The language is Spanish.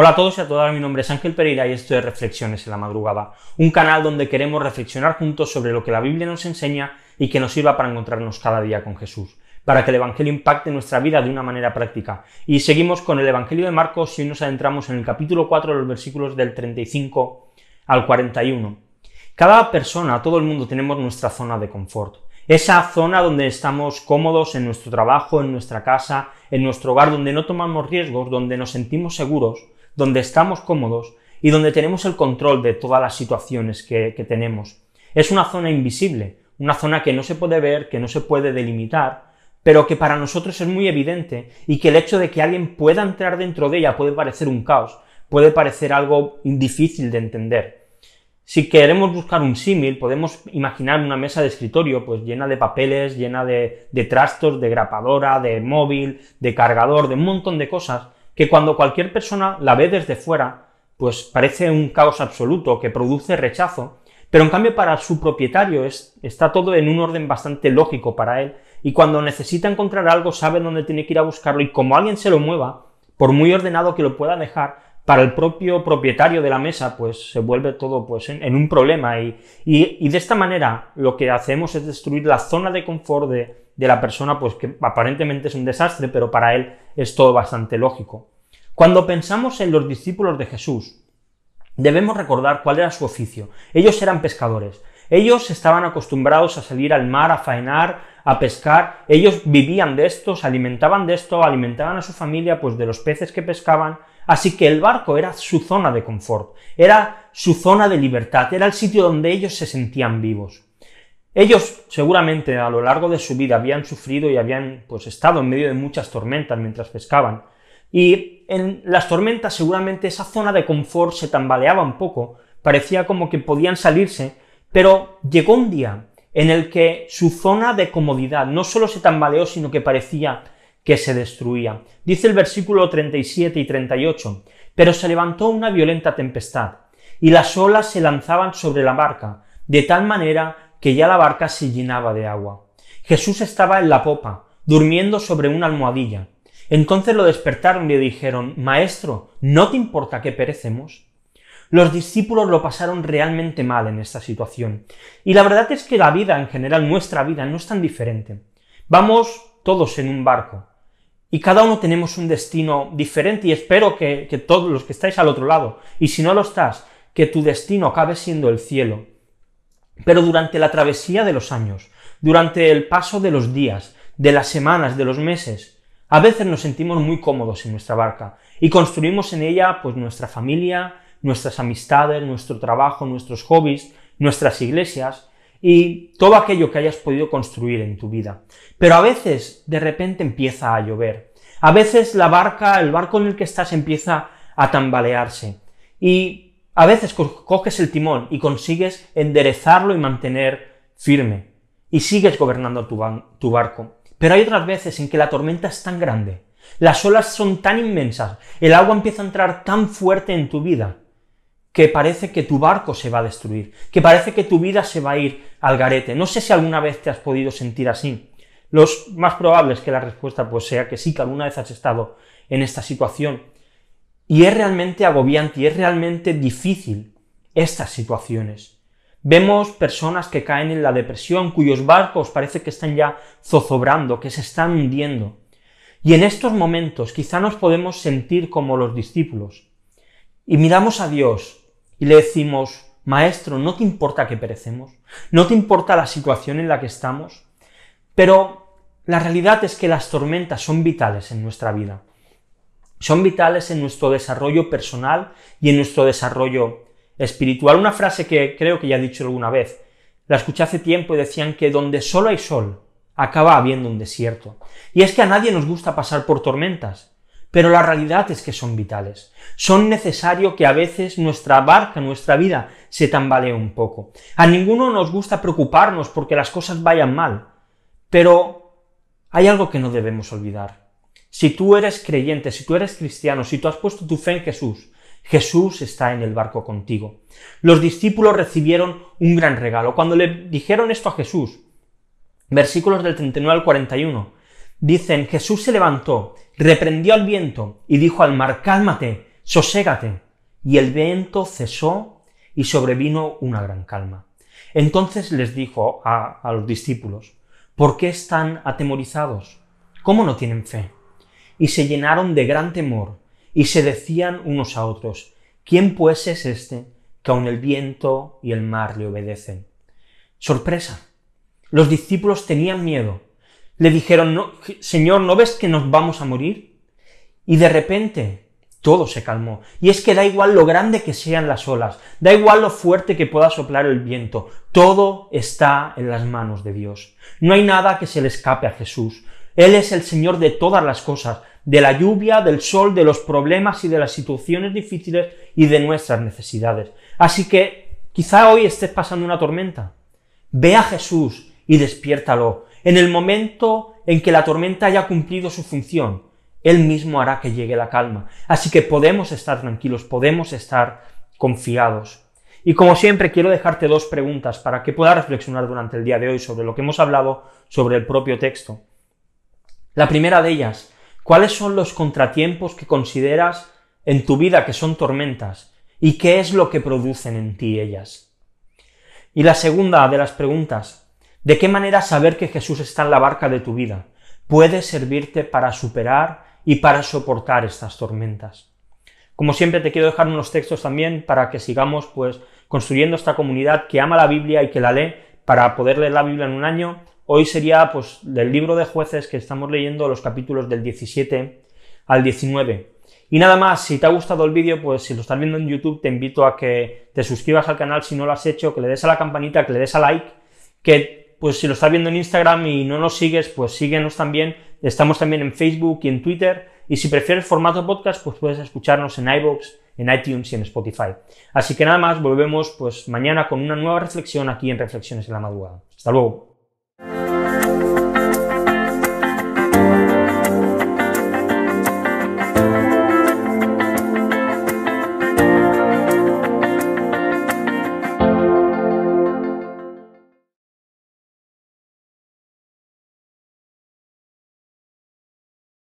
Hola a todos y a todas, mi nombre es Ángel Pereira y esto es Reflexiones en la Madrugada, un canal donde queremos reflexionar juntos sobre lo que la Biblia nos enseña y que nos sirva para encontrarnos cada día con Jesús, para que el Evangelio impacte nuestra vida de una manera práctica. Y seguimos con el Evangelio de Marcos y hoy nos adentramos en el capítulo 4 de los versículos del 35 al 41. Cada persona, todo el mundo tenemos nuestra zona de confort. Esa zona donde estamos cómodos en nuestro trabajo, en nuestra casa, en nuestro hogar, donde no tomamos riesgos, donde nos sentimos seguros, donde estamos cómodos y donde tenemos el control de todas las situaciones que, tenemos. Es una zona invisible, una zona que no se puede ver, que no se puede delimitar, pero que para nosotros es muy evidente y que el hecho de que alguien pueda entrar dentro de ella puede parecer un caos, puede parecer algo difícil de entender. Si queremos buscar un símil, podemos imaginar una mesa de escritorio pues llena de papeles, llena de, de trastos, de grapadora, de móvil, de cargador, de un montón de cosas, que cuando cualquier persona la ve desde fuera, pues parece un caos absoluto que produce rechazo, pero en cambio para su propietario es, está todo en un orden bastante lógico para él, y cuando necesita encontrar algo sabe dónde tiene que ir a buscarlo, y como alguien se lo mueva, por muy ordenado que lo pueda dejar, para el propio propietario de la mesa, pues se vuelve todo pues, en, un problema y, y, de esta manera lo que hacemos es destruir la zona de confort de, de la persona, pues que aparentemente es un desastre, pero para él es todo bastante lógico. Cuando pensamos en los discípulos de Jesús, debemos recordar cuál era su oficio. Ellos eran pescadores. Ellos estaban acostumbrados a salir al mar, a faenar, a pescar. Ellos vivían de esto, se alimentaban de esto, alimentaban a su familia pues de los peces que pescaban Así que el barco era su zona de confort, era su zona de libertad, era el sitio donde ellos se sentían vivos. Ellos seguramente a lo largo de su vida habían sufrido y habían pues estado en medio de muchas tormentas mientras pescaban. Y en las tormentas seguramente esa zona de confort se tambaleaba un poco, parecía como que podían salirse, pero llegó un día en el que su zona de comodidad no solo se tambaleó, sino que parecía que se destruía. Dice el versículo 37 y 38, pero se levantó una violenta tempestad, y las olas se lanzaban sobre la barca, de tal manera que ya la barca se llenaba de agua. Jesús estaba en la popa, durmiendo sobre una almohadilla. Entonces lo despertaron y le dijeron, Maestro, ¿no te importa que perecemos? Los discípulos lo pasaron realmente mal en esta situación. Y la verdad es que la vida en general, nuestra vida, no es tan diferente. Vamos todos en un barco. Y cada uno tenemos un destino diferente y espero que, todos los que estáis al otro lado, y si no lo estás, que tu destino acabe siendo el cielo. Pero durante la travesía de los años, durante el paso de los días, de las semanas, de los meses, a veces nos sentimos muy cómodos en nuestra barca y construimos en ella pues nuestra familia, nuestras amistades, nuestro trabajo, nuestros hobbies, nuestras iglesias, y todo aquello que hayas podido construir en tu vida. Pero a veces de repente empieza a llover. A veces la barca, el barco en el que estás empieza a tambalearse. Y a veces coges el timón y consigues enderezarlo y mantener firme. Y sigues gobernando tu, tu barco. Pero hay otras veces en que la tormenta es tan grande, las olas son tan inmensas, el agua empieza a entrar tan fuerte en tu vida, que parece que tu barco se va a destruir, que parece que tu vida se va a ir al garete. No sé si alguna vez te has podido sentir así. Los más probables que la respuesta pues sea que sí, que alguna vez has estado en esta situación. Y es realmente agobiante y es realmente difícil estas situaciones. Vemos personas que caen en la depresión, cuyos barcos parece que están ya zozobrando, que se están hundiendo. Y en estos momentos quizá nos podemos sentir como los discípulos. Y miramos a Dios y le decimos, Maestro, ¿no te importa que perecemos? ¿No te importa la situación en la que estamos? Pero la realidad es que las tormentas son vitales en nuestra vida. Son vitales en nuestro desarrollo personal y en nuestro desarrollo espiritual. Una frase que creo que ya he dicho alguna vez. La escuché hace tiempo y decían que donde solo hay sol, acaba habiendo un desierto. Y es que a nadie nos gusta pasar por tormentas, pero la realidad es que son vitales. Son necesarios que a veces nuestra barca, nuestra vida, se tambalee un poco. A ninguno nos gusta preocuparnos porque las cosas vayan mal, pero hay algo que no debemos olvidar. Si tú eres creyente, si tú eres cristiano, si tú has puesto tu fe en Jesús, Jesús está en el barco contigo. Los discípulos recibieron un gran regalo. Cuando le dijeron esto a Jesús, versículos del 39 al 41, dicen, Jesús se levantó, reprendió al viento y dijo al mar, cálmate, soségate. Y el viento cesó y sobrevino una gran calma. Entonces les dijo a, a los discípulos, ¿por qué están atemorizados? ¿Cómo no tienen fe? Y se llenaron de gran temor y se decían unos a otros, ¿quién pues es este que aun el viento y el mar le obedecen? Sorpresa. Los discípulos tenían miedo. Le dijeron, Señor, ¿no ves que nos vamos a morir? Y de repente todo se calmó. Y es que da igual lo grande que sean las olas, da igual lo fuerte que pueda soplar el viento, todo está en las manos de Dios. No hay nada que se le escape a Jesús. Él es el Señor de todas las cosas, de la lluvia, del sol, de los problemas y de las situaciones difíciles y de nuestras necesidades. Así que quizá hoy estés pasando una tormenta. Ve a Jesús y despiértalo. En el momento en que la tormenta haya cumplido su función, Él mismo hará que llegue la calma. Así que podemos estar tranquilos, podemos estar confiados. Y como siempre, quiero dejarte dos preguntas para que puedas reflexionar durante el día de hoy sobre lo que hemos hablado sobre el propio texto. La primera de ellas, ¿cuáles son los contratiempos que consideras en tu vida que son tormentas y qué es lo que producen en ti ellas? Y la segunda de las preguntas, ¿de qué manera saber que Jesús está en la barca de tu vida puede servirte para superar y para soportar estas tormentas? Como siempre te quiero dejar unos textos también para que sigamos pues construyendo esta comunidad que ama la Biblia y que la lee para poder leer la Biblia en un año. Hoy sería pues del libro de jueces que estamos leyendo los capítulos del 17 al 19. Y nada más, si te ha gustado el vídeo, pues si lo estás viendo en YouTube, te invito a que te suscribas al canal si no lo has hecho, que le des a la campanita, que le des a like, que pues si lo estás viendo en Instagram y no nos sigues, pues síguenos también. Estamos también en Facebook y en Twitter. Y si prefieres formato podcast, pues puedes escucharnos en iVoox, en iTunes y en Spotify. Así que nada más, volvemos pues mañana con una nueva reflexión aquí en Reflexiones en la Madrugada. Hasta luego.